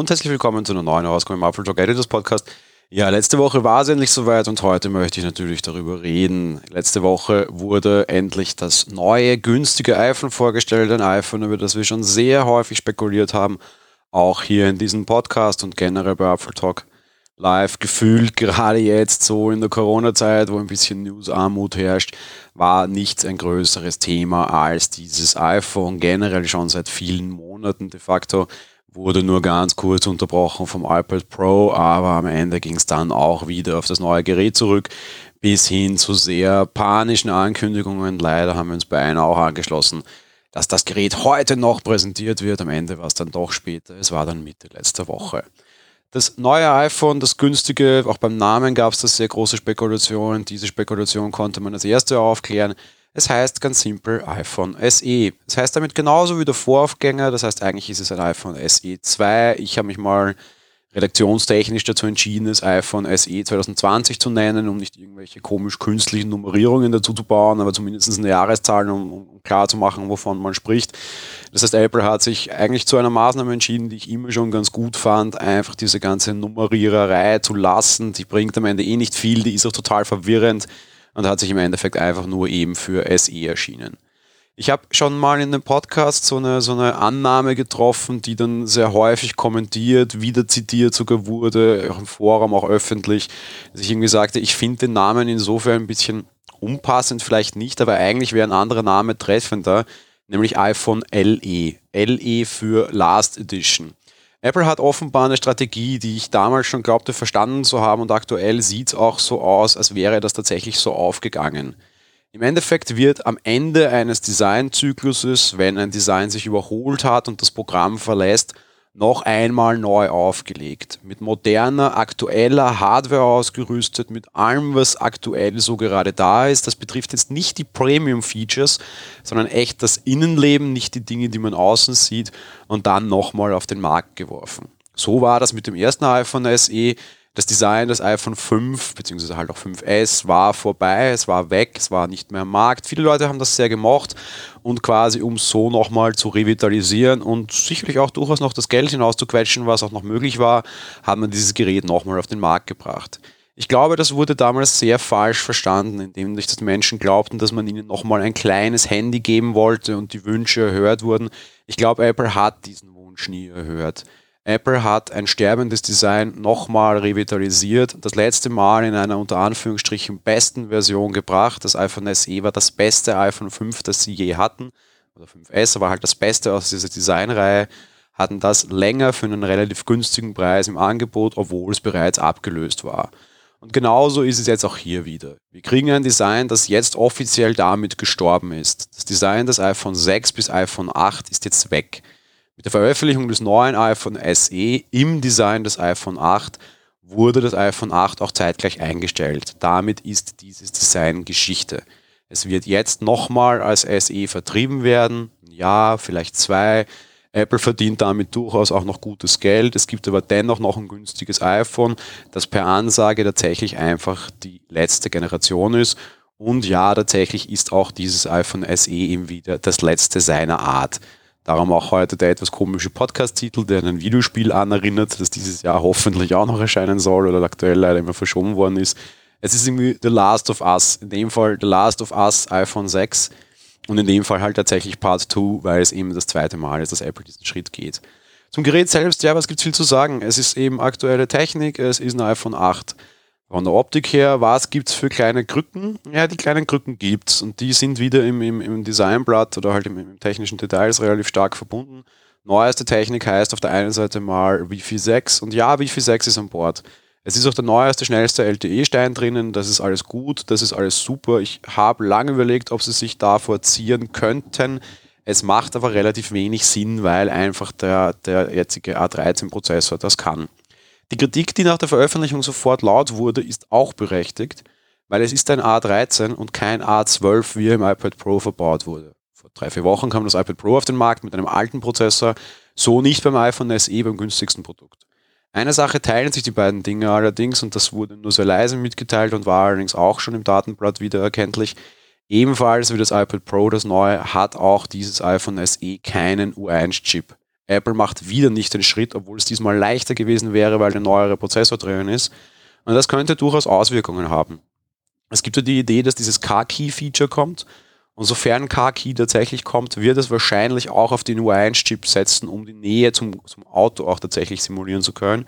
und herzlich willkommen zu einer neuen Ausgabe im Apple Talk Editors Podcast. Ja, letzte Woche war es endlich soweit und heute möchte ich natürlich darüber reden. Letzte Woche wurde endlich das neue, günstige iPhone vorgestellt, ein iPhone, über das wir schon sehr häufig spekuliert haben, auch hier in diesem Podcast und generell bei Apple Talk live gefühlt, gerade jetzt so in der Corona-Zeit, wo ein bisschen News-Armut herrscht, war nichts ein größeres Thema als dieses iPhone generell schon seit vielen Monaten de facto. Wurde nur ganz kurz unterbrochen vom iPad Pro, aber am Ende ging es dann auch wieder auf das neue Gerät zurück, bis hin zu sehr panischen Ankündigungen. Leider haben wir uns bei einer auch angeschlossen, dass das Gerät heute noch präsentiert wird. Am Ende war es dann doch später. Es war dann Mitte letzter Woche. Das neue iPhone, das günstige, auch beim Namen gab es da sehr große Spekulationen. Diese Spekulation konnte man als erste aufklären. Es heißt ganz simpel iPhone SE. Es heißt damit genauso wie der Voraufgänger. Das heißt, eigentlich ist es ein iPhone SE 2. Ich habe mich mal redaktionstechnisch dazu entschieden, das iPhone SE 2020 zu nennen, um nicht irgendwelche komisch künstlichen Nummerierungen dazu zu bauen, aber zumindest eine Jahreszahl, um, um klar zu machen, wovon man spricht. Das heißt, Apple hat sich eigentlich zu einer Maßnahme entschieden, die ich immer schon ganz gut fand, einfach diese ganze Nummeriererei zu lassen. Die bringt am Ende eh nicht viel, die ist auch total verwirrend und hat sich im Endeffekt einfach nur eben für SE erschienen. Ich habe schon mal in einem Podcast so eine, so eine Annahme getroffen, die dann sehr häufig kommentiert, wieder zitiert sogar wurde, auch im Forum, auch öffentlich, dass ich irgendwie sagte, ich finde den Namen insofern ein bisschen unpassend, vielleicht nicht, aber eigentlich wäre ein anderer Name treffender, nämlich iPhone LE. LE für Last Edition. Apple hat offenbar eine Strategie, die ich damals schon glaubte verstanden zu haben und aktuell sieht es auch so aus, als wäre das tatsächlich so aufgegangen. Im Endeffekt wird am Ende eines Designzykluses, wenn ein Design sich überholt hat und das Programm verlässt, noch einmal neu aufgelegt. Mit moderner, aktueller Hardware ausgerüstet, mit allem, was aktuell so gerade da ist. Das betrifft jetzt nicht die Premium-Features, sondern echt das Innenleben, nicht die Dinge, die man außen sieht und dann nochmal auf den Markt geworfen. So war das mit dem ersten iPhone SE das Design des iPhone 5 beziehungsweise halt auch 5S war vorbei, es war weg, es war nicht mehr am Markt. Viele Leute haben das sehr gemocht und quasi um so nochmal zu revitalisieren und sicherlich auch durchaus noch das Geld hinauszuquetschen, was auch noch möglich war, hat man dieses Gerät nochmal auf den Markt gebracht. Ich glaube, das wurde damals sehr falsch verstanden, indem sich das Menschen glaubten, dass man ihnen nochmal ein kleines Handy geben wollte und die Wünsche erhört wurden. Ich glaube, Apple hat diesen Wunsch nie erhört. Apple hat ein sterbendes Design nochmal revitalisiert, das letzte Mal in einer unter Anführungsstrichen besten Version gebracht. Das iPhone SE war das beste iPhone 5, das sie je hatten, oder 5S, aber halt das beste aus dieser Designreihe, hatten das länger für einen relativ günstigen Preis im Angebot, obwohl es bereits abgelöst war. Und genauso ist es jetzt auch hier wieder. Wir kriegen ein Design, das jetzt offiziell damit gestorben ist. Das Design des iPhone 6 bis iPhone 8 ist jetzt weg. Mit der Veröffentlichung des neuen iPhone SE im Design des iPhone 8 wurde das iPhone 8 auch zeitgleich eingestellt. Damit ist dieses Design Geschichte. Es wird jetzt nochmal als SE vertrieben werden. Ja, vielleicht zwei. Apple verdient damit durchaus auch noch gutes Geld. Es gibt aber dennoch noch ein günstiges iPhone, das per Ansage tatsächlich einfach die letzte Generation ist. Und ja, tatsächlich ist auch dieses iPhone SE eben wieder das letzte seiner Art. Darum auch heute der etwas komische Podcast-Titel, der ein Videospiel anerinnert, das dieses Jahr hoffentlich auch noch erscheinen soll oder aktuell leider immer verschoben worden ist. Es ist irgendwie The Last of Us. In dem Fall The Last of Us iPhone 6 und in dem Fall halt tatsächlich Part 2, weil es eben das zweite Mal ist, dass Apple diesen Schritt geht. Zum Gerät selbst, ja, was gibt es viel zu sagen? Es ist eben aktuelle Technik, es ist ein iPhone 8. Von der Optik her, was gibt es für kleine Krücken? Ja, die kleinen Krücken gibt es und die sind wieder im, im, im Designblatt oder halt im, im, technischen Details relativ stark verbunden. Neueste Technik heißt auf der einen Seite mal Wi-Fi 6 und ja, Wi-Fi 6 ist an Bord. Es ist auch der neueste, schnellste LTE-Stein drinnen, das ist alles gut, das ist alles super. Ich habe lange überlegt, ob sie sich davor ziehen könnten. Es macht aber relativ wenig Sinn, weil einfach der, der jetzige A13-Prozessor das kann. Die Kritik, die nach der Veröffentlichung sofort laut wurde, ist auch berechtigt, weil es ist ein A13 und kein A12, wie er im iPad Pro verbaut wurde. Vor drei, vier Wochen kam das iPad Pro auf den Markt mit einem alten Prozessor, so nicht beim iPhone SE, beim günstigsten Produkt. Eine Sache teilen sich die beiden Dinge allerdings, und das wurde nur sehr leise mitgeteilt und war allerdings auch schon im Datenblatt wieder erkenntlich. Ebenfalls wie das iPad Pro, das neue, hat auch dieses iPhone SE keinen U1-Chip. Apple macht wieder nicht den Schritt, obwohl es diesmal leichter gewesen wäre, weil der neuere Prozessor drin ist. Und das könnte durchaus Auswirkungen haben. Es gibt ja die Idee, dass dieses Car-Key-Feature kommt. Und sofern Car-Key tatsächlich kommt, wird es wahrscheinlich auch auf den U1-Chip setzen, um die Nähe zum, zum Auto auch tatsächlich simulieren zu können.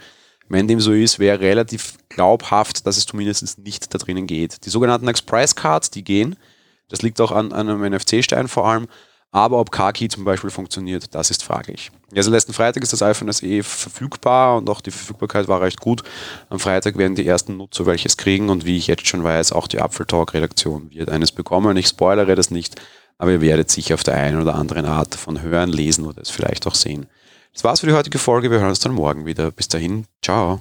Wenn dem so ist, wäre relativ glaubhaft, dass es zumindest nicht da drinnen geht. Die sogenannten Express Cards, die gehen. Das liegt auch an, an einem NFC-Stein vor allem. Aber ob Car-Key zum Beispiel funktioniert, das ist fraglich. Also letzten Freitag ist das iPhone SE verfügbar und auch die Verfügbarkeit war recht gut. Am Freitag werden die ersten Nutzer welches kriegen und wie ich jetzt schon weiß, auch die Apfeltalk-Redaktion wird eines bekommen. Ich spoilere das nicht, aber ihr werdet sicher auf der einen oder anderen Art davon hören, lesen oder es vielleicht auch sehen. Das war's für die heutige Folge. Wir hören uns dann morgen wieder. Bis dahin, ciao.